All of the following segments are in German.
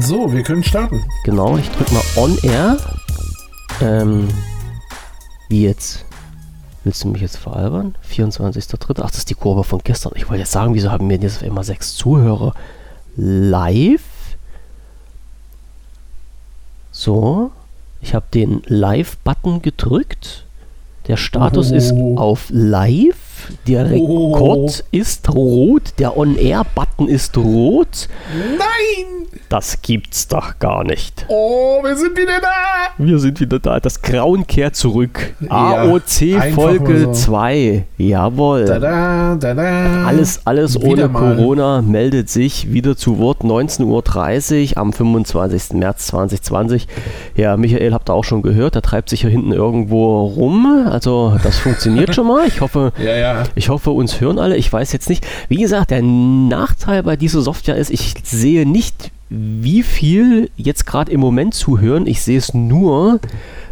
So, wir können starten. Genau, ich drücke mal On Air. Ähm, wie jetzt? Willst du mich jetzt veralbern? 24.3. Ach, das ist die Kurve von gestern. Ich wollte jetzt sagen, wieso haben wir jetzt einmal sechs Zuhörer live? So, ich habe den Live-Button gedrückt. Der Status Oh. ist auf Live. Der Oh. Rekord ist rot. Der On-Air-Button ist rot. Nein! Das gibt's doch gar nicht. Oh, wir sind wieder da! Wir sind wieder da. Das Grauen kehrt zurück. Ja, AOC Folge mal so. 2. Jawohl. Da, da, da, da. Alles, alles Wieder ohne mal. Corona meldet sich wieder zu Wort 19.30 Uhr am 25. März 2020. Ja, Michael habt ihr auch schon gehört, der treibt sich hier hinten irgendwo rum. Also das funktioniert schon mal. Ich hoffe, Ja, ja. ich hoffe, uns hören alle. Ich weiß jetzt nicht. Wie gesagt, der Nachteil bei dieser Software ist, ich sehe nicht, wie viel jetzt gerade im Moment zuhören. Ich sehe es nur,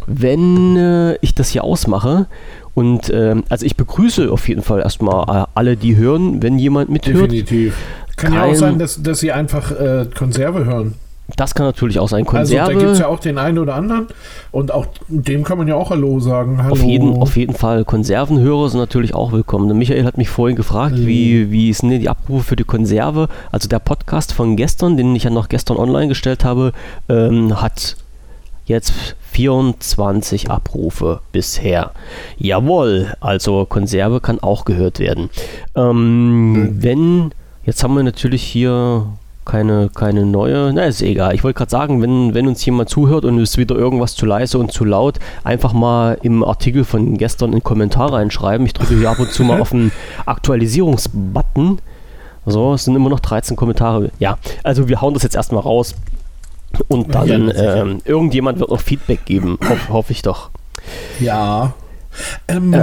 wenn äh, ich das hier ausmache. Und ähm, also ich begrüße auf jeden Fall erstmal äh, alle, die hören, wenn jemand mithört. Definitiv. Kann ja auch Kein- sein, dass, dass sie einfach äh, Konserve hören. Das kann natürlich auch sein. Also Konserve. da gibt es ja auch den einen oder anderen. Und auch dem kann man ja auch Hallo sagen. Hallo. Auf jeden, auf jeden Fall. Konservenhörer sind natürlich auch willkommen. Der Michael hat mich vorhin gefragt, Mhm. wie, wie sind denn die Abrufe für die Konserve? Also der Podcast von gestern, den ich ja noch gestern online gestellt habe, ähm, hat jetzt 24 Abrufe bisher. Jawohl, also Konserve kann auch gehört werden. Ähm, Mhm. Wenn, jetzt haben wir natürlich hier keine, keine neue, na ist egal. Ich wollte gerade sagen, wenn, wenn uns jemand zuhört und es ist wieder irgendwas zu leise und zu laut, einfach mal im Artikel von gestern in den Kommentar reinschreiben. Ich drücke hier ab und zu mal auf den Aktualisierungsbutton. So, es sind immer noch 13 Kommentare. Ja, also wir hauen das jetzt erstmal raus. Und dann Ja, ähm, irgendjemand wird noch Feedback geben, hoff, hoffe ich doch. Ja. Ähm,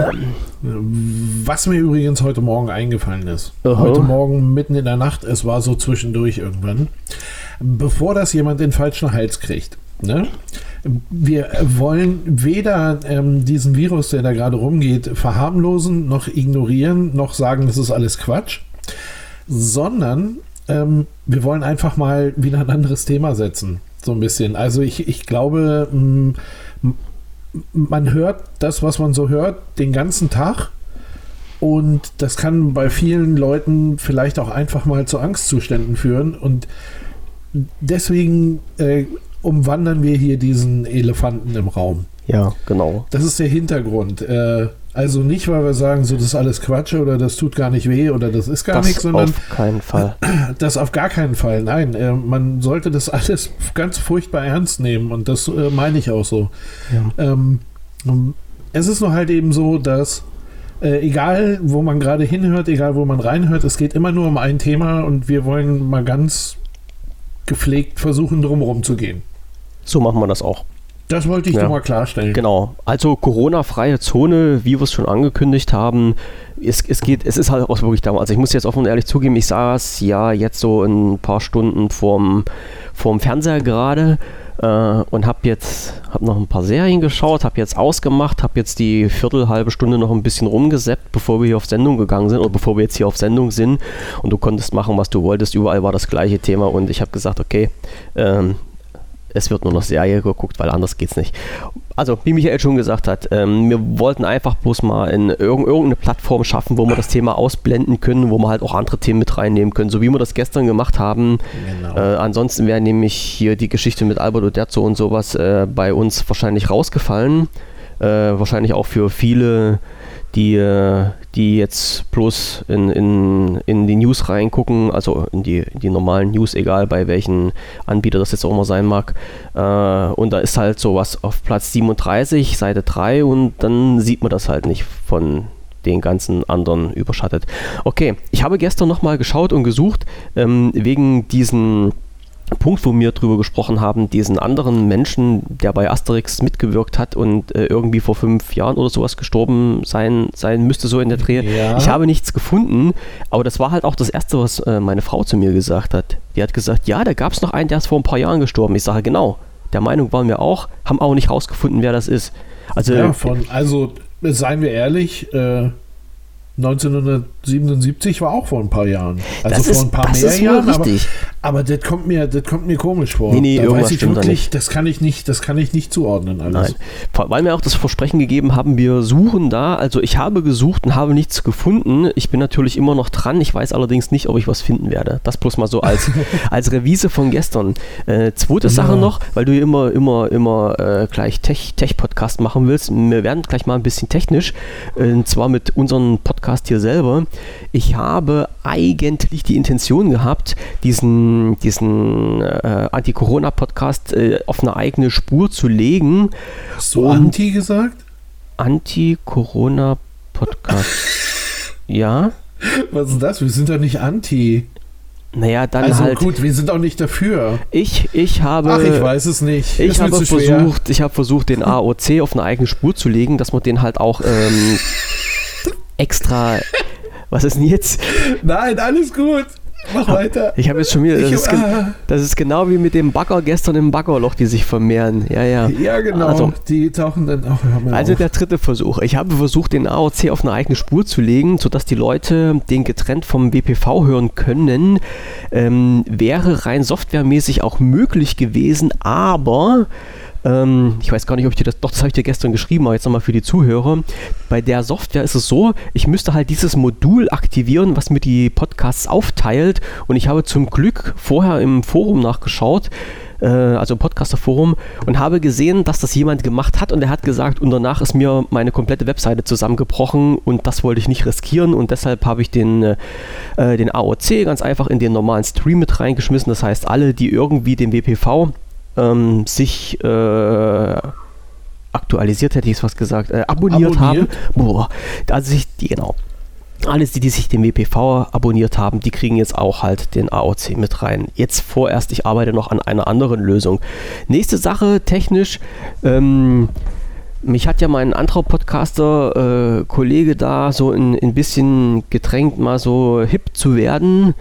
Was mir übrigens heute Morgen eingefallen ist. Aha. Heute Morgen mitten in der Nacht, es war so zwischendurch irgendwann. Bevor das jemand den falschen Hals kriegt. Ne? Wir wollen weder ähm, diesen Virus, der da gerade rumgeht, verharmlosen, noch ignorieren, noch sagen, das ist alles Quatsch, sondern ähm, wir wollen einfach mal wieder ein anderes Thema setzen. So ein bisschen. Also ich, ich glaube, mh, man hört das, was man so hört, den ganzen Tag. Und das kann bei vielen Leuten vielleicht auch einfach mal zu Angstzuständen führen. Und deswegen äh, umwandern wir hier diesen Elefanten im Raum. Ja, genau. Das ist der Hintergrund. Äh, also nicht, weil wir sagen, so das ist alles Quatsch oder das tut gar nicht weh oder das ist gar nichts, Das sondern auf keinen Fall. das auf gar keinen Fall. Nein, äh, man sollte das alles ganz furchtbar ernst nehmen und das äh, meine ich auch so. Ja. Ähm, ähm, es ist nur halt eben so, dass äh, egal, wo man gerade hinhört, egal, wo man reinhört, es geht immer nur um ein Thema und wir wollen mal ganz gepflegt versuchen, drumherum zu gehen. So machen wir das auch. Das wollte ich Ja. nur mal klarstellen. Genau. Also Corona-freie Zone, wie wir es schon angekündigt haben. Es, es geht, es ist halt auch wirklich damals. Also ich muss jetzt offen und ehrlich zugeben, ich saß ja jetzt so ein paar Stunden vorm, vorm Fernseher gerade äh, und habe jetzt hab noch ein paar Serien geschaut, habe jetzt ausgemacht, habe jetzt die Viertel, halbe Stunde noch ein bisschen rumgesäppt, bevor wir hier auf Sendung gegangen sind oder bevor wir jetzt hier auf Sendung sind und du konntest machen, was du wolltest. Überall war das gleiche Thema und ich habe gesagt, okay, ähm, es wird nur noch Serie geguckt, weil anders geht's nicht. Also, wie Michael schon gesagt hat, ähm, wir wollten einfach bloß mal in irg irgendeine Plattform schaffen, wo wir das Thema ausblenden können, wo wir halt auch andere Themen mit reinnehmen können, so wie wir das gestern gemacht haben. Genau. Äh, ansonsten wäre nämlich hier die Geschichte mit Albert Uderzo und sowas äh, bei uns wahrscheinlich rausgefallen. Äh, wahrscheinlich auch für viele, die, äh, die jetzt bloß in, in, in die News reingucken, also in die, in die normalen News, egal bei welchen Anbieter das jetzt auch immer sein mag. Äh, und da ist halt sowas auf Platz 37, Seite 3 und dann sieht man das halt nicht von den ganzen anderen überschattet. Okay, ich habe gestern nochmal geschaut und gesucht, ähm, wegen diesen Punkt, wo wir drüber gesprochen haben, diesen anderen Menschen, der bei Asterix mitgewirkt hat und äh, irgendwie vor fünf Jahren oder sowas gestorben sein, sein müsste, so in der Dreh. Ja. Ich habe nichts gefunden, aber das war halt auch das Erste, was äh, meine Frau zu mir gesagt hat. Die hat gesagt, ja, da gab es noch einen, der ist vor ein paar Jahren gestorben. Ich sage, genau, der Meinung waren wir auch, haben auch nicht rausgefunden, wer das ist. Also, ja, von, also seien wir ehrlich, äh, 1977 war auch vor ein paar Jahren. Also Das vor ein paar mehr ist wohl Jahren, aber, richtig. Aber das kommt mir, das kommt mir komisch vor. Nee, nee, da irgendwas weiß ich wirklich, nicht. das kann ich nicht, das kann ich nicht zuordnen alles. Nein. Weil wir auch das Versprechen gegeben haben, wir suchen da. Also ich habe gesucht und habe nichts gefunden. Ich bin natürlich immer noch dran. Ich weiß allerdings nicht, ob ich was finden werde. Das bloß mal so als, als Revise von gestern. Äh, zweite Ja. Sache noch, weil du immer, immer, immer äh, gleich Tech- Tech-Podcast machen willst. Wir werden gleich mal ein bisschen technisch. Äh, und zwar mit unserem Podcast hier selber. Ich habe eigentlich die Intention gehabt, diesen, diesen äh, Anti-Corona-Podcast äh, auf eine eigene Spur zu legen. Hast du Und- Anti gesagt? Anti-Corona-Podcast. ja? Was ist das? Wir sind doch nicht Anti. Naja, dann Also halt. gut, wir sind auch nicht dafür. Ich, ich habe. Ach, ich weiß es nicht. Ich habe schwer. versucht, ich habe versucht, den AOC auf eine eigene Spur zu legen, dass man den halt auch ähm, extra. Was ist denn jetzt? Nein, alles gut. Mach weiter. Ich habe jetzt schon wieder. Das Ich- ist, ah. das ist genau wie mit dem Bagger gestern im Baggerloch, die sich vermehren. Ja, ja. Ja, genau. Also- die tauchen dann auch. Also auf. der dritte Versuch. Ich habe versucht, den AOC auf eine eigene Spur zu legen, sodass die Leute den getrennt vom BPV hören können. Ähm, wäre rein softwaremäßig auch möglich gewesen, aber ähm, ich weiß gar nicht, ob ich dir das, doch, das habe ich dir gestern geschrieben, aber jetzt nochmal für die Zuhörer. Bei der Software ist es so, ich müsste halt dieses Modul aktivieren, was mir die Podcasts aufteilt und ich habe zum Glück vorher im Forum nachgeschaut, äh, also im Podcaster-Forum, und habe gesehen, dass das jemand gemacht hat und er hat gesagt, und danach ist mir meine komplette Webseite zusammengebrochen und das wollte ich nicht riskieren und deshalb habe ich den, äh, äh, den AOC ganz einfach in den normalen Stream mit reingeschmissen. Das heißt, alle, die irgendwie den WPV ähm, sich äh, aktualisiert, hätte ich es fast gesagt, äh, abonniert, Abonniert? haben. Boah, also sich, die, genau. Alles, die, die sich den WPV abonniert haben, die kriegen jetzt auch halt den AOC mit rein. Jetzt vorerst, ich arbeite noch an einer anderen Lösung. Nächste Sache, technisch, ähm, mich hat ja mein anderer Podcaster, äh, Kollege da so ein, ein bisschen gedrängt, mal so hip zu werden.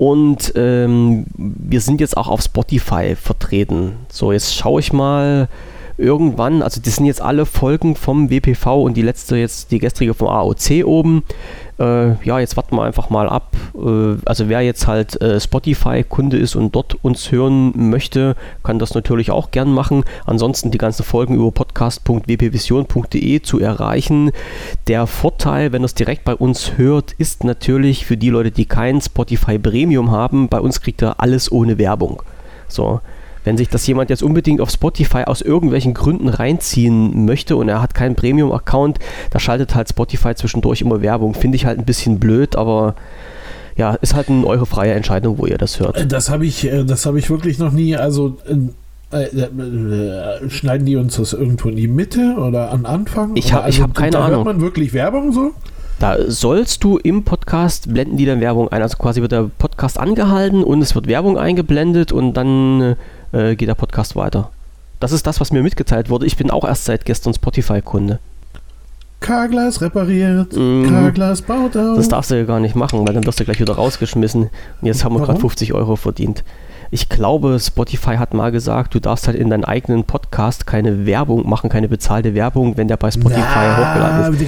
Und ähm, wir sind jetzt auch auf Spotify vertreten. So, jetzt schaue ich mal irgendwann, also das sind jetzt alle Folgen vom WPV und die letzte jetzt, die gestrige vom AOC oben. Äh, ja, jetzt warten wir einfach mal ab. Äh, also wer jetzt halt äh, Spotify-Kunde ist und dort uns hören möchte, kann das natürlich auch gern machen. Ansonsten die ganzen Folgen über podcast.wpvision.de zu erreichen. Der Vorteil, wenn ihr es direkt bei uns hört, ist natürlich für die Leute, die kein Spotify Premium haben, bei uns kriegt ihr alles ohne Werbung. So, wenn sich das jemand jetzt unbedingt auf Spotify aus irgendwelchen Gründen reinziehen möchte und er hat keinen Premium-Account, da schaltet halt Spotify zwischendurch immer Werbung. Finde ich halt ein bisschen blöd, aber ja, ist halt eine eure freie Entscheidung, wo ihr das hört. Das habe ich, äh, das habe ich wirklich noch nie. Also äh, äh, äh, schneiden die uns das irgendwo in die Mitte oder an Anfang? Ich Oder hab- ich also, hab keine da Ahnung. Hört man wirklich Werbung so? Da sollst du im Podcast blenden die dann Werbung ein. Also quasi wird der Podcast angehalten und es wird Werbung eingeblendet und dann äh, geht der Podcast weiter. Das ist das, was mir mitgeteilt wurde. Ich bin auch erst seit gestern Spotify-Kunde. K-Glas repariert, Mhm. K-Glas baut auf. Das darfst du ja gar nicht machen, weil dann wirst du gleich wieder rausgeschmissen. Und jetzt haben wir gerade Warum? 50 Euro verdient. Ich glaube, Spotify hat mal gesagt, du darfst halt in deinen eigenen Podcast keine Werbung machen, keine bezahlte Werbung, wenn der bei Spotify hochgeladen ist.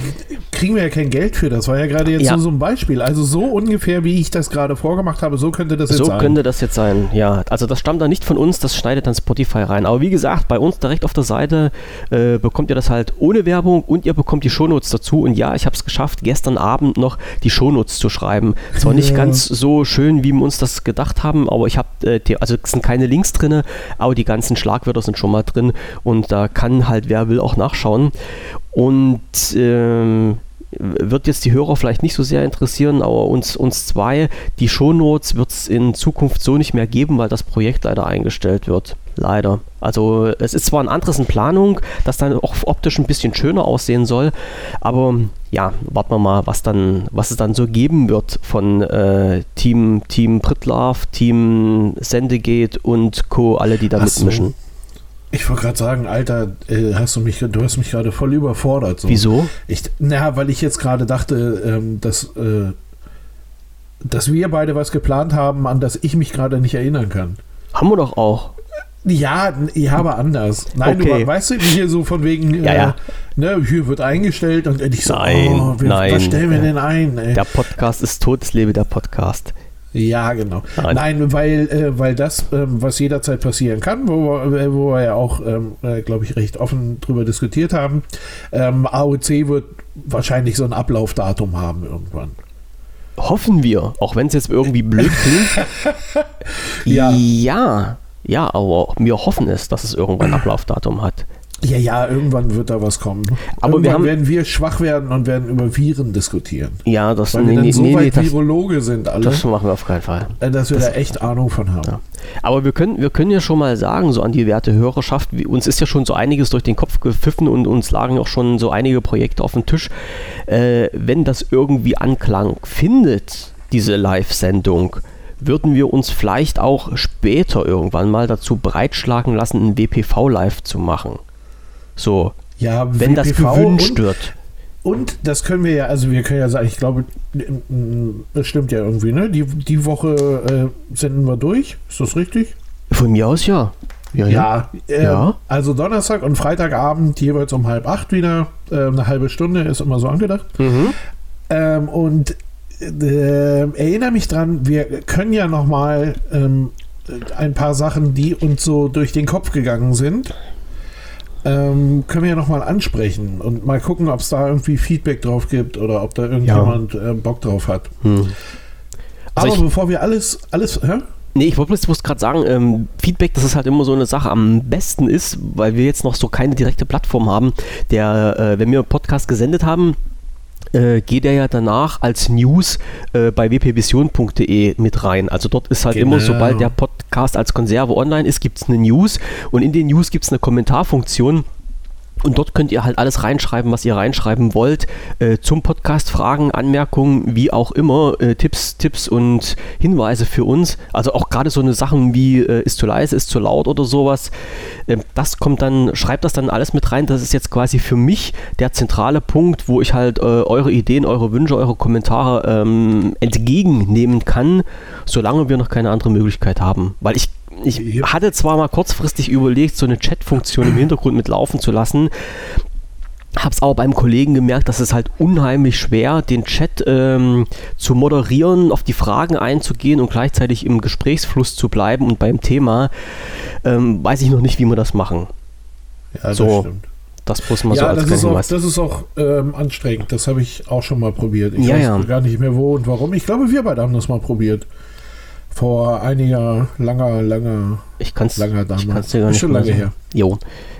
Kriegen wir ja kein Geld für. Das war ja gerade jetzt Ja. nur so ein Beispiel. Also so ungefähr, wie ich das gerade vorgemacht habe, so könnte das So jetzt sein. könnte das jetzt sein, ja. Also das stammt dann nicht von uns, das schneidet dann Spotify rein. Aber wie gesagt, bei uns direkt auf der Seite äh, bekommt ihr das halt ohne Werbung und ihr bekommt die Shownotes dazu. Und ja, ich habe es geschafft, gestern Abend noch die Shownotes zu schreiben. Zwar nicht Ja. ganz so schön, wie wir uns das gedacht haben, aber ich habe, äh, also es sind keine Links drin, aber die ganzen Schlagwörter sind schon mal drin und da kann halt wer will auch nachschauen. Und ähm, wird jetzt die Hörer vielleicht nicht so sehr interessieren, aber uns, uns zwei, die Shownotes wird es in Zukunft so nicht mehr geben, weil das Projekt leider eingestellt wird. Leider. Also es ist zwar ein anderes in Planung, das dann auch optisch ein bisschen schöner aussehen soll, aber ja, warten wir mal, was dann, was es dann so geben wird von äh, Team, Team Pritlove, Team Sendegate und Co., alle, die da Ach so. Ich wollte gerade sagen, Alter, äh, hast du mich, du hast mich gerade voll überfordert. So. Wieso? Ich, naja, weil ich jetzt gerade dachte, ähm, dass, äh, dass wir beide was geplant haben, an das ich mich gerade nicht erinnern kann. Haben wir doch auch. Ja, ja, aber anders. Nein, Okay. du weißt du, hier so von wegen, Ja, äh, ja. ne, hier wird eingestellt und ich so, Nein, oh, wir, nein. was stellen wir denn ein? Ey? Der Podcast ist tot, es lebe der Podcast. Ja, genau. Nein. Nein, weil, äh, weil das, ähm, was jederzeit passieren kann, wo, wir- äh, wo wir ja auch, ähm, äh, glaube ich, recht offen drüber diskutiert haben, ähm, AOC wird wahrscheinlich so ein Ablaufdatum haben irgendwann. Hoffen wir, auch wenn es jetzt irgendwie blöd klingt. Ja. ja, ja, aber wir hoffen es, dass es irgendwann ein Ablaufdatum hat. Ja, ja, irgendwann wird da was kommen. Aber irgendwann wir haben- werden wir schwach werden und werden über Viren diskutieren. Ja, das, Weil wir nee, dann nee, so nee, nee, weit das, Virologe sind alle, das machen wir auf keinen Fall. äh, dass wir da echt Ahnung von haben. Ja. Aber wir können, wir können ja schon mal sagen, so an die werte Hörerschaft, wie, uns ist ja schon so einiges durch den Kopf gepfiffen und uns lagen auch schon so einige Projekte auf dem Tisch. Äh, wenn das irgendwie Anklang findet, diese Live-Sendung, würden wir uns vielleicht auch später irgendwann mal dazu breitschlagen lassen, ein WPV live zu machen. So, Ja, wenn das gewünscht und, wird. Und das können wir ja, also wir können ja sagen, ich glaube, das stimmt ja irgendwie, ne? Die, die Woche äh, senden wir durch, ist das richtig? Von mir aus ja. Ja, ja. Ja, äh, Ja. also Donnerstag und Freitagabend jeweils um halb acht wieder. Äh, eine halbe Stunde ist immer so angedacht. Mhm. Ähm, und äh, erinnere mich dran, wir können ja noch mal ähm, ein paar Sachen, die uns so durch den Kopf gegangen sind, ähm, können wir ja noch mal ansprechen und mal gucken, ob es da irgendwie Feedback drauf gibt oder ob da irgendjemand äh, Bock drauf hat. Hm. Also Aber bevor wir alles, alles, hä? Nee, ich wollte bloß- bloß gerade sagen, ähm, Feedback, das ist halt immer so eine Sache. Am besten ist, weil wir jetzt noch so keine direkte Plattform haben, der, äh, wenn wir einen Podcast gesendet haben, äh, geht er ja danach als News äh, bei wpvision.de mit rein. Also dort ist halt immer, Genau. sobald der Podcast als Konserve online ist, gibt es eine News und in den News gibt es eine Kommentarfunktion. Und dort könnt ihr halt alles reinschreiben, was ihr reinschreiben wollt. Äh, zum Podcast, Fragen, Anmerkungen, wie auch immer, äh, Tipps, Tipps und Hinweise für uns. Also auch gerade so eine Sachen wie äh, ist zu leise, ist zu laut oder sowas. Ähm, das kommt dann, schreibt das dann alles mit rein. Das ist jetzt quasi für mich der zentrale Punkt, wo ich halt äh, eure Ideen, eure Wünsche, eure Kommentare ähm, entgegennehmen kann, solange wir noch keine andere Möglichkeit haben. Weil ich ich hatte zwar mal kurzfristig überlegt, so eine Chat-Funktion im Hintergrund mit laufen zu lassen, Hab's aber beim Kollegen gemerkt, dass es halt unheimlich schwer, den Chat ähm, zu moderieren, auf die Fragen einzugehen und gleichzeitig im Gesprächsfluss zu bleiben und beim Thema ähm, weiß ich noch nicht, wie wir das machen. Ja, das So, stimmt. Das mal so Ja, als das ist auch, das ist auch ähm, anstrengend. Das habe ich auch schon mal probiert. Ich Ja, weiß ja. gar nicht mehr wo und warum. Ich glaube, wir beide haben das mal probiert. Vor einiger, langer, langer, Ich kann's, langer damals. ich kann's dir gar Ist nicht schon mehr lange sagen. her. Jo.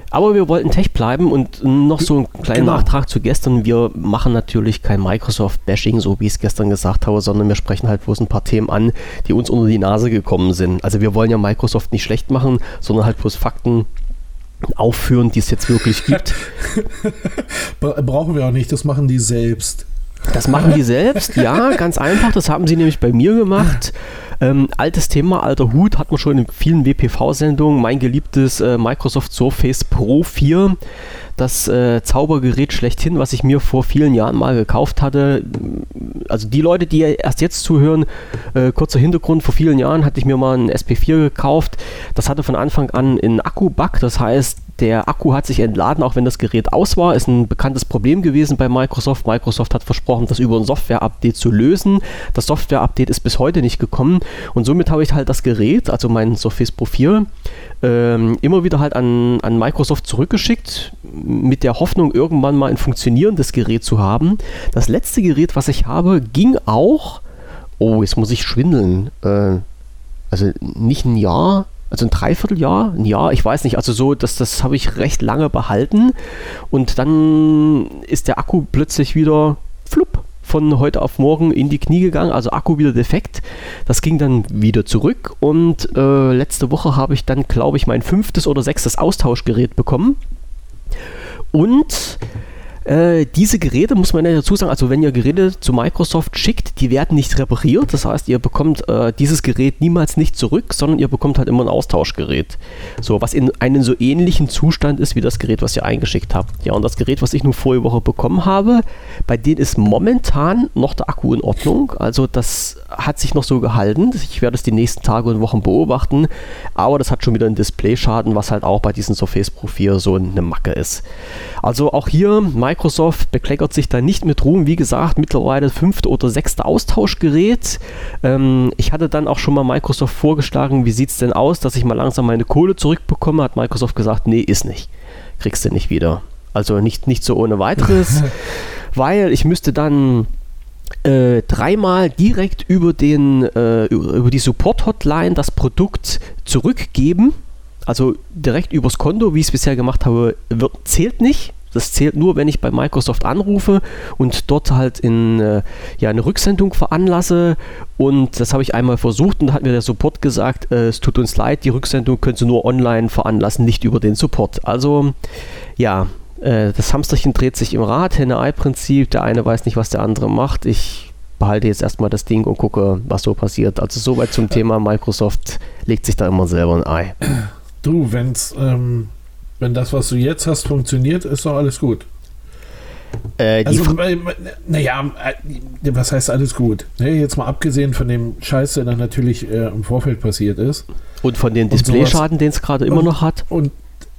Aber wir wollten Tech bleiben und noch so einen kleinen Genau. Nachtrag zu gestern. Wir machen natürlich kein Microsoft-Bashing, so wie ich es gestern gesagt habe, sondern wir sprechen halt bloß ein paar Themen an, die uns unter die Nase gekommen sind. Also wir wollen ja Microsoft nicht schlecht machen, sondern halt bloß Fakten aufführen, die es jetzt wirklich gibt. Bra brauchen wir auch nicht, das machen die selbst. Das machen die selbst, ja, ganz einfach. Das haben sie nämlich bei mir gemacht. Ähm, altes Thema, alter Hut, hat man schon in vielen WPV-Sendungen. Mein geliebtes äh, Microsoft Surface Pro 4, das äh, Zaubergerät schlechthin, was ich mir vor vielen Jahren mal gekauft hatte. Also die Leute, die erst jetzt zuhören, äh, kurzer Hintergrund, vor vielen Jahren hatte ich mir mal ein SP4 gekauft. Das hatte von Anfang an einen Akku-Bug, das heißt, der Akku hat sich entladen, auch wenn das Gerät aus war. Ist ein bekanntes Problem gewesen bei Microsoft. Microsoft hat versprochen, das über ein Software-Update zu lösen. Das Software-Update ist bis heute nicht gekommen. Und somit habe ich halt das Gerät, also mein Surface Pro 4, ähm, immer wieder halt an, an Microsoft zurückgeschickt, mit der Hoffnung, irgendwann mal ein funktionierendes Gerät zu haben. Das letzte Gerät, was ich habe, ging auch. Oh, jetzt muss ich schwindeln. Äh, also nicht ein Jahr, also ein Dreivierteljahr, ein Jahr, ich weiß nicht, also so, das, das habe ich recht lange behalten und dann ist der Akku plötzlich wieder flupp von heute auf morgen in die Knie gegangen, also Akku wieder defekt. Das ging dann wieder zurück und äh, letzte Woche habe ich dann, glaube ich, mein fünftes oder sechstes Austauschgerät bekommen. Und äh, diese Geräte, muss man ja dazu sagen, also wenn ihr Geräte zu Microsoft schickt, die werden nicht repariert. Das heißt, ihr bekommt äh, dieses Gerät niemals nicht zurück, sondern ihr bekommt halt immer ein Austauschgerät. So, was in einem so ähnlichen Zustand ist wie das Gerät, was ihr eingeschickt habt. Ja, und das Gerät, was ich nur vorige Woche bekommen habe, bei denen ist momentan noch der Akku in Ordnung. Also das hat sich noch so gehalten. Ich werde es die nächsten Tage und Wochen beobachten. Aber das hat schon wieder einen Displayschaden, was halt auch bei diesem Surface Pro 4 so eine Macke ist. Also auch hier, Microsoft bekleckert sich da nicht mit Ruhm. Wie gesagt, mittlerweile fünfte oder sechste Austauschgerät. Ähm, ich hatte dann auch schon mal Microsoft vorgeschlagen, wie sieht es denn aus, dass ich mal langsam meine Kohle zurückbekomme. Hat Microsoft gesagt, nee, ist nicht. Kriegst du nicht wieder. Also nicht, nicht so ohne weiteres, weil ich müsste dann äh, dreimal direkt über, den, äh, über die Support-Hotline das Produkt zurückgeben. Also direkt übers Konto, wie ich es bisher gemacht habe, wird, zählt nicht. Das zählt nur, wenn ich bei Microsoft anrufe und dort halt in äh, ja, eine Rücksendung veranlasse. Und das habe ich einmal versucht und da hat mir der Support gesagt, äh, es tut uns leid, die Rücksendung können Sie nur online veranlassen, nicht über den Support. Also ja, äh, das Hamsterchen dreht sich im Rad, Henne-Ei-Prinzip. Der eine weiß nicht, was der andere macht. Ich behalte jetzt erstmal das Ding und gucke, was so passiert. Also soweit zum Thema Microsoft legt sich da immer selber ein Ei. Du, wenn's, ähm, wenn das, was du jetzt hast, funktioniert, ist doch alles gut. Äh, also, naja, äh, was heißt alles gut? Ne, jetzt mal abgesehen von dem Scheiß, der dann natürlich äh, im Vorfeld passiert ist. Und von den Displayschaden, den es gerade immer noch hat. Und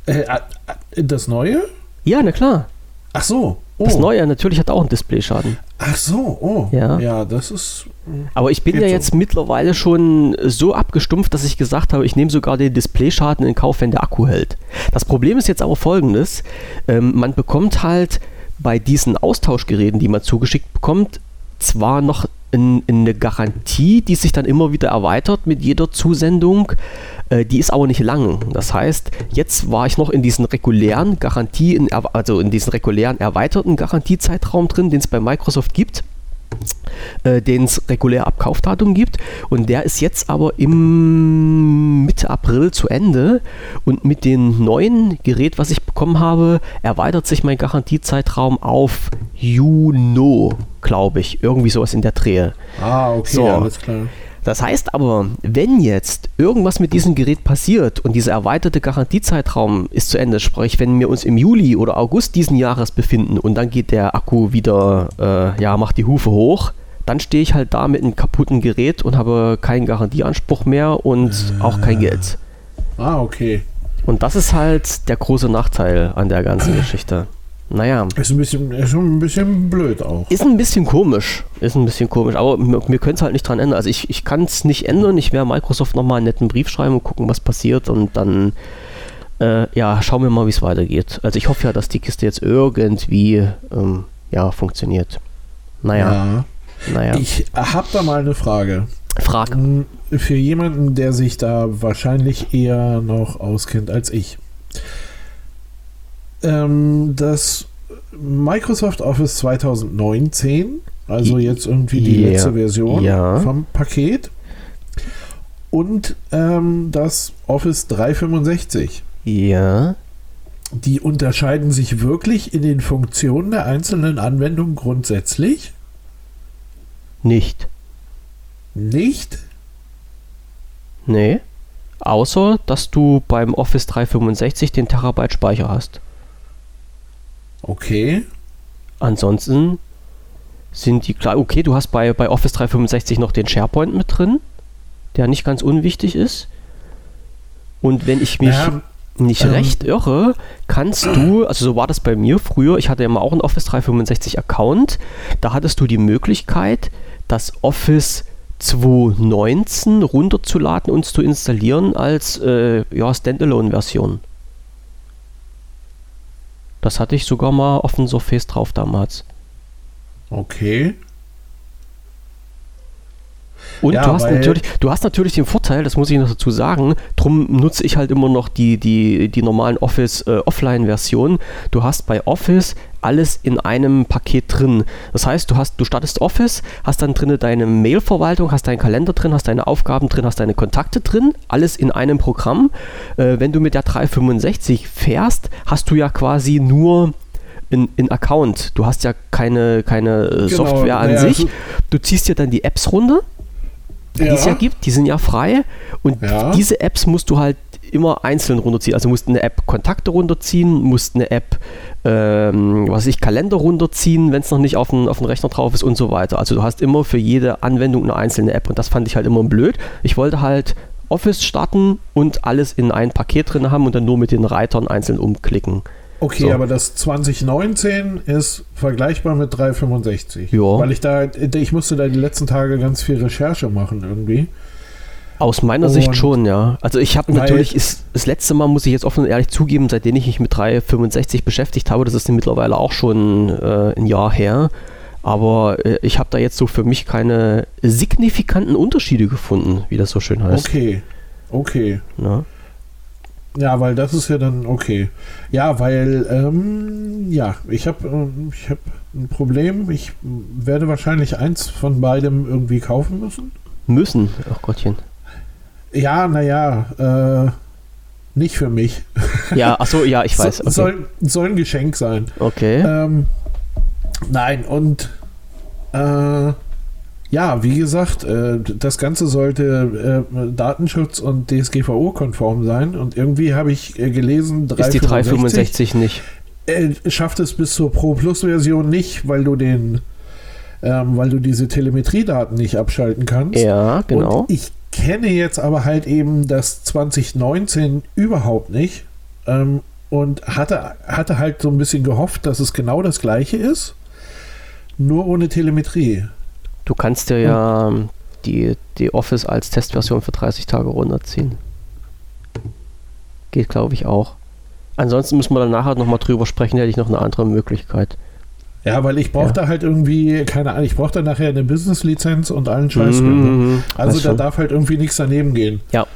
äh, äh, das Neue? Ja, na klar. Ach so. Oh. Das Neue natürlich hat auch einen Displayschaden. Ach so, oh. Ja, ja das ist. Hm, Aber ich bin ja jetzt so. mittlerweile schon so abgestumpft, dass ich gesagt habe, ich nehme sogar den Displayschaden in Kauf, wenn der Akku hält. Das Problem ist jetzt aber folgendes: ähm, Man bekommt halt bei diesen Austauschgeräten, die man zugeschickt bekommt, zwar noch in, in eine Garantie, die sich dann immer wieder erweitert mit jeder Zusendung. Äh, die ist aber nicht lang. Das heißt, jetzt war ich noch in diesen regulären Garantie, in, also in diesen regulären erweiterten Garantiezeitraum drin, den es bei Microsoft gibt äh, den es regulär ab Kaufdatum gibt. Und der ist jetzt aber im Mitte April zu Ende. Und mit dem neuen Gerät, was ich bekommen habe, erweitert sich mein Garantiezeitraum auf Juno, glaube ich. Irgendwie sowas in der Drehe. Ah, okay, so. alles klar. Das heißt aber, wenn jetzt irgendwas mit diesem Gerät passiert und dieser erweiterte Garantiezeitraum ist zu Ende, sprich, wenn wir uns im Juli oder August diesen Jahres befinden und dann geht der Akku wieder, äh, ja, macht die Hufe hoch, dann stehe ich halt da mit einem kaputten Gerät und habe keinen Garantieanspruch mehr und äh. auch kein Geld. Ah, okay. Und das ist halt der große Nachteil an der ganzen Geschichte. Naja. Ist ein bisschen, ist ein bisschen blöd auch. Ist ein bisschen komisch. Ist ein bisschen komisch. Aber wir, wir können es halt nicht dran ändern. Also ich, ich kann es nicht ändern. Ich werde Microsoft nochmal einen netten Brief schreiben und gucken, was passiert. Und dann, äh, ja, schauen wir mal, wie es weitergeht. Also ich hoffe ja, dass die Kiste jetzt irgendwie, ähm, ja, funktioniert. Naja. Ja. naja. Ich habe da mal eine Frage. Frag. Hm, für jemanden, der sich da wahrscheinlich eher noch auskennt als ich ähm, das Microsoft Office 2019, also jetzt irgendwie die yeah. letzte Version ja. vom Paket, und ähm, das Office 365. Ja. Die unterscheiden sich wirklich in den Funktionen der einzelnen Anwendungen grundsätzlich? Nicht. Nicht? Nee. Außer, dass du beim Office 365 den Terabyte Speicher hast. Okay. Ansonsten sind die klar. Okay, du hast bei, bei Office 365 noch den SharePoint mit drin, der nicht ganz unwichtig ist. Und wenn ich mich ja, nicht ähm, recht irre, kannst du, also so war das bei mir früher, ich hatte ja mal auch einen Office 365 Account, da hattest du die Möglichkeit, das Office 2.19 runterzuladen und zu installieren als äh, ja, Standalone-Version. Das hatte ich sogar mal auf dem Surface drauf damals. Okay. Und ja, du, hast natürlich, du hast natürlich den Vorteil, das muss ich noch dazu sagen, drum nutze ich halt immer noch die, die, die normalen Office äh, Offline-Versionen. Du hast bei Office alles in einem Paket drin. Das heißt, du hast, du startest Office, hast dann drin deine Mail-Verwaltung, hast deinen Kalender drin, hast deine Aufgaben drin, hast deine Kontakte drin, alles in einem Programm. Äh, wenn du mit der 365 fährst, hast du ja quasi nur in, in Account. Du hast ja keine, keine äh, genau, Software an ja, sich. Also du ziehst dir dann die Apps runter ja. die es ja gibt, die sind ja frei und ja. diese Apps musst du halt immer einzeln runterziehen. Also musst eine App Kontakte runterziehen, musst eine App, ähm, was weiß ich, Kalender runterziehen, wenn es noch nicht auf dem auf Rechner drauf ist und so weiter. Also du hast immer für jede Anwendung eine einzelne App und das fand ich halt immer blöd. Ich wollte halt Office starten und alles in ein Paket drin haben und dann nur mit den Reitern einzeln umklicken. Okay, So. aber das 2019 ist vergleichbar mit 365. Ja. Weil ich da, ich musste da die letzten Tage ganz viel Recherche machen irgendwie. Aus meiner Und- Sicht schon, ja. Also ich habe natürlich, ist, das letzte Mal muss ich jetzt offen und ehrlich zugeben, seitdem ich mich mit 365 beschäftigt habe, das ist mittlerweile auch schon äh, ein Jahr her, aber äh, ich habe da jetzt so für mich keine signifikanten Unterschiede gefunden, wie das so schön heißt. Okay, okay. Ne? Ja, weil das ist ja dann okay. Ja, weil, ähm, ja, ich habe ähm, ich hab ein Problem. Ich werde wahrscheinlich eins von beidem irgendwie kaufen müssen. Müssen, ach Gottchen. Ja, naja, äh, nicht für mich. Ja, ach so, ja, ich weiß. Okay. soll, soll ein Geschenk sein. okay. Ähm, nein, und äh, ja, wie gesagt, äh, das Ganze sollte äh, Datenschutz und DSGVO-konform sein. Und irgendwie habe ich äh, gelesen, ist die 365 nicht. schafft es bis zur Pro Plus Version nicht, weil du den, ähm, weil du diese Telemetriedaten nicht abschalten kannst. Ja, genau. Und ich kenne jetzt aber halt eben das 2019 überhaupt nicht ähm, und hatte, hatte halt so ein bisschen gehofft, dass es genau das gleiche ist, nur ohne Telemetrie. Du kannst dir ja die, die Office als Testversion für 30 Tage runterziehen. Geht, glaube ich, auch. Ansonsten müssen wir dann nachher nochmal drüber sprechen, hätte ich noch eine andere Möglichkeit. Ja, weil ich brauchte Ja. halt irgendwie, keine Ahnung, ich brauchte nachher eine Business-Lizenz und allen Scheiß. ne? Mhm, Also weißt da du. darf halt irgendwie nichts daneben gehen. Ja.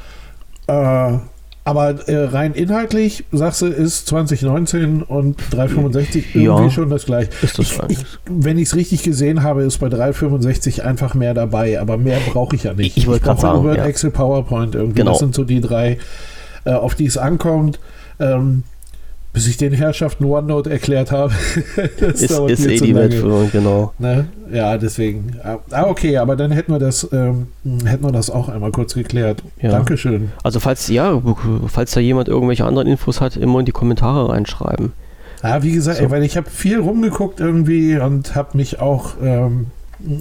Äh, aber äh, rein inhaltlich, sagst du, ist 2019 und 365 Ja. irgendwie schon das gleiche. Ist das Ich, ich, wenn ich es richtig gesehen habe, ist bei 365 einfach mehr dabei, aber mehr brauche ich ja nicht. Ich wollte gerade brauche sagen, Word, ja. Excel, PowerPoint irgendwie. Genau. Das sind so die drei, äh, auf die es ankommt. Ähm, bis ich den Herrschaften OneNote erklärt habe. das Ist, ist eh die. Weltführung, genau. Ne? Ja, deswegen. Ah, okay, aber dann hätten wir das, ähm, hätten wir das auch einmal kurz geklärt. Ja. Dankeschön. Also falls, ja, falls da jemand irgendwelche anderen Infos hat, immer in die Kommentare reinschreiben. Ja, wie gesagt, So. ey, weil ich habe viel rumgeguckt irgendwie und habe mich auch ähm,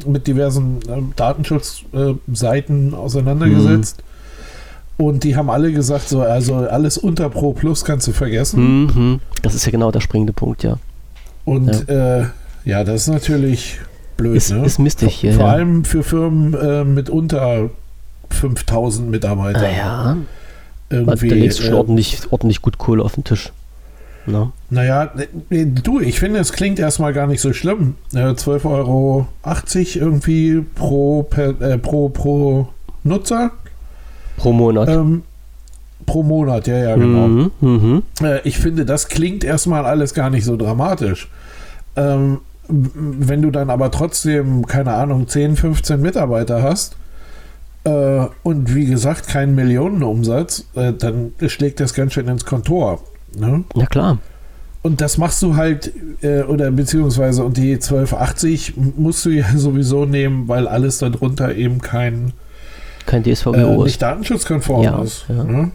mit diversen ähm, Datenschutzseiten auseinandergesetzt. Und die haben alle gesagt, so, also alles unter Pro Plus kannst du vergessen. Mhm. Das ist ja genau der springende Punkt, ja. Und ja. Äh, ja, das ist natürlich blöd. Ist, ne? ist mistig hier. Vor ja. allem für Firmen äh, mit unter 5000 Mitarbeitern. Naja, irgendwie, da legst du schon äh, ordentlich, ordentlich gut Kohle auf den Tisch. Na? Naja, nee, du, ich finde, es klingt erstmal gar nicht so schlimm. Äh, 12,80 Euro irgendwie pro, per, äh, pro, pro Nutzer Pro Monat. ähm, pro Monat, ja, ja, genau. Mhm, mhm. Äh, ich finde, das klingt erstmal alles gar nicht so dramatisch. Ähm, wenn du dann aber trotzdem, keine Ahnung, 10, 15 Mitarbeiter hast äh, und wie gesagt keinen Millionenumsatz, äh, dann schlägt das ganz schön ins Kontor. Ne? Na klar. Und das machst du halt, äh, oder beziehungsweise, und die 1280 musst du ja sowieso nehmen, weil alles darunter eben kein Kein äh, DSVGO nicht ist. datenschutzkonform Ja, ist. ja. Ne?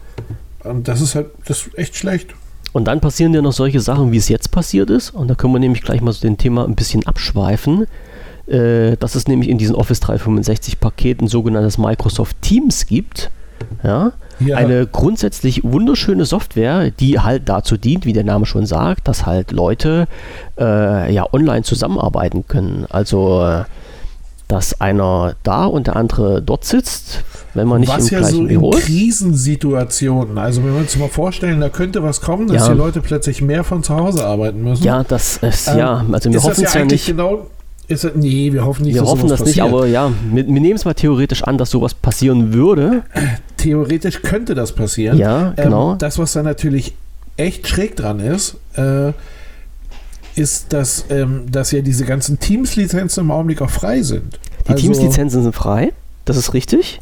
Und das ist halt, das ist echt schlecht. Und dann passieren ja noch solche Sachen, wie es jetzt passiert ist. Und da können wir nämlich gleich mal so den Thema ein bisschen abschweifen. Äh, dass es nämlich in diesen Office 365 Paketen sogenanntes Microsoft Teams gibt. Ja, Ja. eine grundsätzlich wunderschöne Software, die halt dazu dient, wie der Name schon sagt, dass halt Leute äh, ja online zusammenarbeiten können. Also äh, dass einer da und der andere dort sitzt, wenn man nicht was im ja gleichen so in Büro ist. Krisensituationen, also wenn wir uns mal vorstellen, da könnte was kommen, dass Ja. die Leute plötzlich mehr von zu Hause arbeiten müssen. Ja, das ist Ähm, ja, also wir hoffen das es ja ja nicht. genau. Ist nee, wir hoffen nicht, Wir dass hoffen das nicht, passiert. aber ja, wir, wir nehmen es mal theoretisch an, dass sowas passieren würde. theoretisch könnte das passieren. Ja, genau. Ähm, das, was da natürlich echt schräg dran ist, äh, ist, dass, ähm, dass ja diese ganzen Teams-Lizenzen im Augenblick auch frei sind. Die Also- Teams-Lizenzen sind frei, das ist richtig.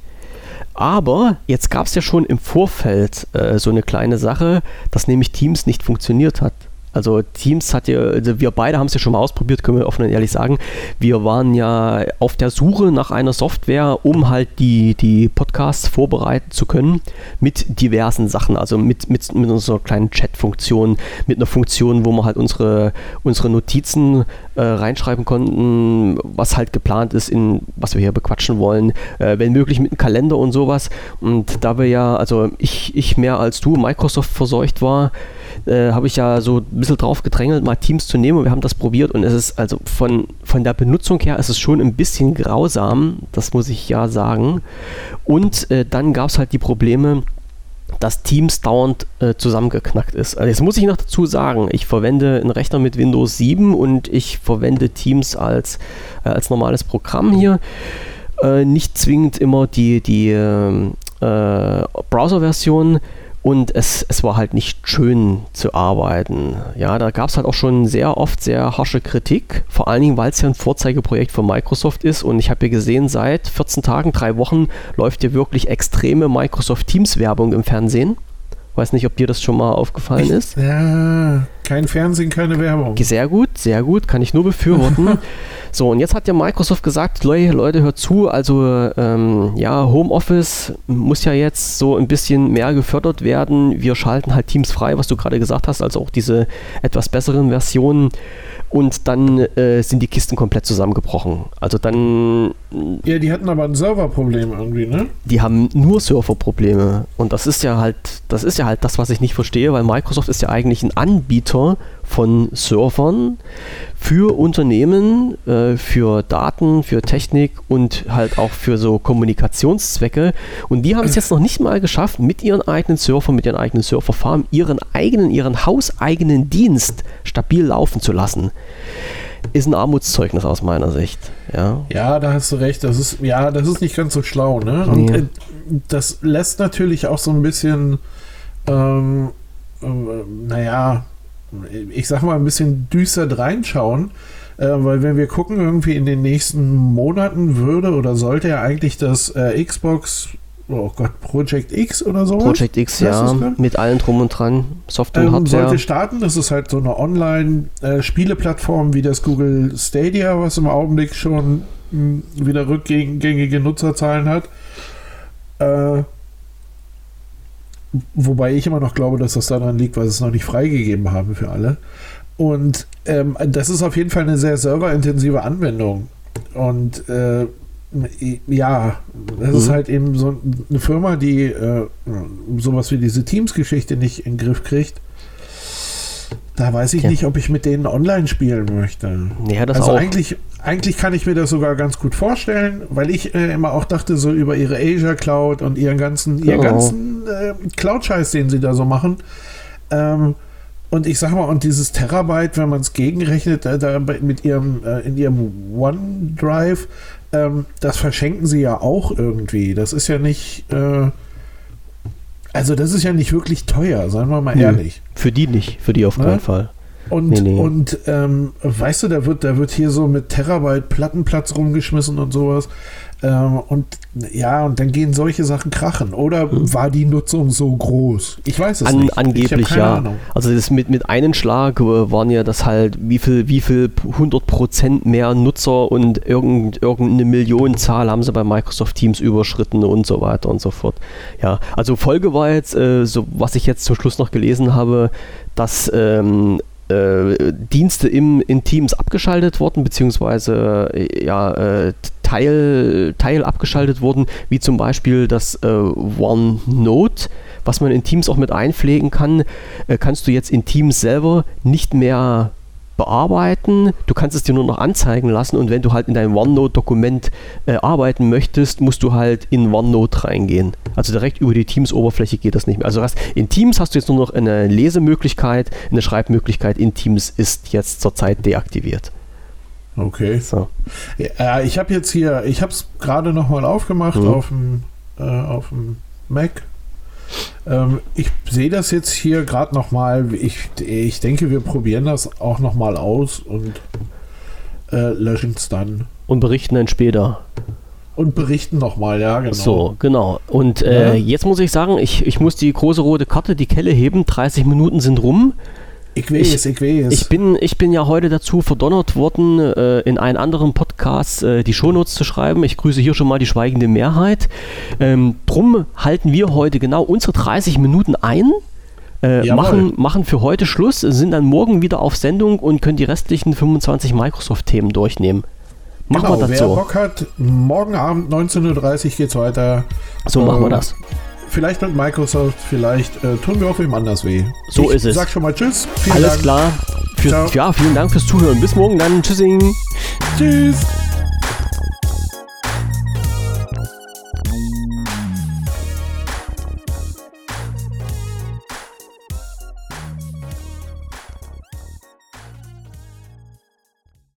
Aber jetzt gab es ja schon im Vorfeld äh, so eine kleine Sache, dass nämlich Teams nicht funktioniert hat. Also Teams hat ja, also wir beide haben es ja schon mal ausprobiert, können wir offen und ehrlich sagen. Wir waren ja auf der Suche nach einer Software, um halt die, die Podcasts vorbereiten zu können mit diversen Sachen. Also mit, mit, mit unserer kleinen Chat-Funktion, mit einer Funktion, wo wir halt unsere, unsere Notizen äh, reinschreiben konnten, was halt geplant ist, in was wir hier bequatschen wollen, äh, wenn möglich mit einem Kalender und sowas. Und da wir ja, also ich, ich mehr als du Microsoft verseucht war, äh, habe ich ja so bisschen drauf gedrängelt, mal Teams zu nehmen und wir haben das probiert und es ist also von, von der Benutzung her ist es schon ein bisschen grausam, das muss ich ja sagen. Und äh, dann gab es halt die Probleme, dass Teams dauernd äh, zusammengeknackt ist. Also jetzt muss ich noch dazu sagen, ich verwende einen Rechner mit Windows 7 und ich verwende Teams als, äh, als normales Programm hier. Äh, nicht zwingend immer die, die ähm, äh, Browser-Version und es, es war halt nicht schön zu arbeiten. Ja, da gab es halt auch schon sehr oft sehr harsche Kritik, vor allen Dingen, weil es ja ein Vorzeigeprojekt von Microsoft ist und ich habe ja gesehen, seit 14 Tagen, drei Wochen läuft hier wirklich extreme Microsoft Teams Werbung im Fernsehen. Weiß nicht, ob dir das schon mal aufgefallen ist. Ja, kein Fernsehen, keine Werbung. Sehr gut, sehr gut, kann ich nur befürworten. so, und jetzt hat ja Microsoft gesagt, Leute, Leute hört zu, also ähm, ja, Homeoffice muss ja jetzt so ein bisschen mehr gefördert werden. Wir schalten halt Teams frei, was du gerade gesagt hast, also auch diese etwas besseren Versionen und dann äh, sind die Kisten komplett zusammengebrochen. Also dann. Ja, die hatten aber ein Serverproblem irgendwie, ne? Die haben nur Serverprobleme. Und das ist ja halt, das ist ja halt das, was ich nicht verstehe, weil Microsoft ist ja eigentlich ein Anbieter von Servern für Unternehmen, äh, für Daten, für Technik und halt auch für so Kommunikationszwecke. Und die haben es jetzt noch nicht mal geschafft, mit ihren eigenen Servern, mit ihren eigenen Serverfarmen, ihren eigenen, ihren hauseigenen Dienst stabil laufen zu lassen ist ein Armutszeugnis aus meiner Sicht. Ja, ja da hast du recht. Das ist, ja, das ist nicht ganz so schlau. Ne? Und nee. äh, das lässt natürlich auch so ein bisschen, ähm, äh, naja, ich sag mal, ein bisschen düster reinschauen. Äh, weil wenn wir gucken, irgendwie in den nächsten Monaten würde oder sollte ja eigentlich das äh, Xbox, oh Gott, Project X oder so. Project X, ja, mit allen drum und dran, Software ähm, Hardware. Sollte starten, das ist halt so eine Online-Spieleplattform äh, wie das Google Stadia, was im Augenblick schon mh, hm, wieder rückgängige Nutzerzahlen hat. Äh, Wobei ich immer noch glaube, dass das daran liegt, weil sie es noch nicht freigegeben haben für alle. Und ähm, das ist auf jeden Fall eine sehr serverintensive Anwendung. Und äh, ja, das mhm. ist halt eben so eine Firma, die äh, sowas wie diese Teams-Geschichte nicht in den Griff kriegt. Da weiß ich ja. nicht, ob ich mit denen online spielen möchte. Ja, das also auch. eigentlich eigentlich kann ich mir das sogar ganz gut vorstellen, weil ich äh, immer auch dachte, so über ihre Asia Cloud und ihren ganzen, ihren oh. ganzen äh, Cloud-Scheiß, den sie da so machen. Ähm, und ich sag mal, und dieses Terabyte, wenn man es gegenrechnet, äh, da mit ihrem, äh, in ihrem OneDrive, ähm, das verschenken sie ja auch irgendwie. Das ist ja nicht, äh, also das ist ja nicht wirklich teuer, seien wir mal ehrlich. Für die nicht, für die auf keinen Fall. Und, nee, nee. und ähm, weißt du, da wird, da wird hier so mit Terabyte Plattenplatz rumgeschmissen und sowas. Ähm, und ja, und dann gehen solche Sachen krachen. Oder hm. war die Nutzung so groß? Ich weiß es An, nicht. Angeblich ja. Ahnung. Also das mit, mit einem Schlag äh, waren ja das halt, wie viel, wie viel 100% mehr Nutzer und irgend, irgendeine Millionenzahl haben sie bei Microsoft Teams überschritten und so weiter und so fort. Ja, also Folge war jetzt, äh, so was ich jetzt zum Schluss noch gelesen habe, dass ähm, äh, Dienste im, in Teams abgeschaltet wurden, beziehungsweise äh, ja, äh, Teil, Teil abgeschaltet wurden, wie zum Beispiel das äh, OneNote, was man in Teams auch mit einpflegen kann, äh, kannst du jetzt in Teams selber nicht mehr bearbeiten. Du kannst es dir nur noch anzeigen lassen und wenn du halt in deinem OneNote-Dokument äh, arbeiten möchtest, musst du halt in OneNote reingehen. Also direkt über die Teams-Oberfläche geht das nicht mehr. Also hast, in Teams hast du jetzt nur noch eine Lesemöglichkeit, eine Schreibmöglichkeit in Teams ist jetzt zurzeit deaktiviert. Okay. So. Ja, ich habe jetzt hier, ich habe es gerade nochmal aufgemacht mhm. auf dem äh, auf dem Mac ähm, ich sehe das jetzt hier gerade nochmal. Ich, ich denke, wir probieren das auch nochmal aus und äh, löschen es dann. Und berichten dann später. Und berichten nochmal, ja, genau. So, genau. Und äh, ja. jetzt muss ich sagen, ich, ich muss die große rote Karte, die Kelle heben. 30 Minuten sind rum. Ich weiß, ich, ich weiß. Ich bin, ich bin ja heute dazu verdonnert worden, äh, in einen anderen Podcast äh, die Shownotes zu schreiben. Ich grüße hier schon mal die schweigende Mehrheit. Ähm, drum halten wir heute genau unsere 30 Minuten ein. Äh, machen, machen für heute Schluss, sind dann morgen wieder auf Sendung und können die restlichen 25 Microsoft-Themen durchnehmen. Machen genau, wir das wer so. Bock hat, morgen Abend 19.30 Uhr geht es weiter. So machen wir das vielleicht mit Microsoft, vielleicht äh, tun wir auch wem anders weh. So ich ist es. Sag schon mal Tschüss. Alles Dank. klar. Für, ja, vielen Dank fürs Zuhören. Bis morgen dann. Tschüssing. Tschüss.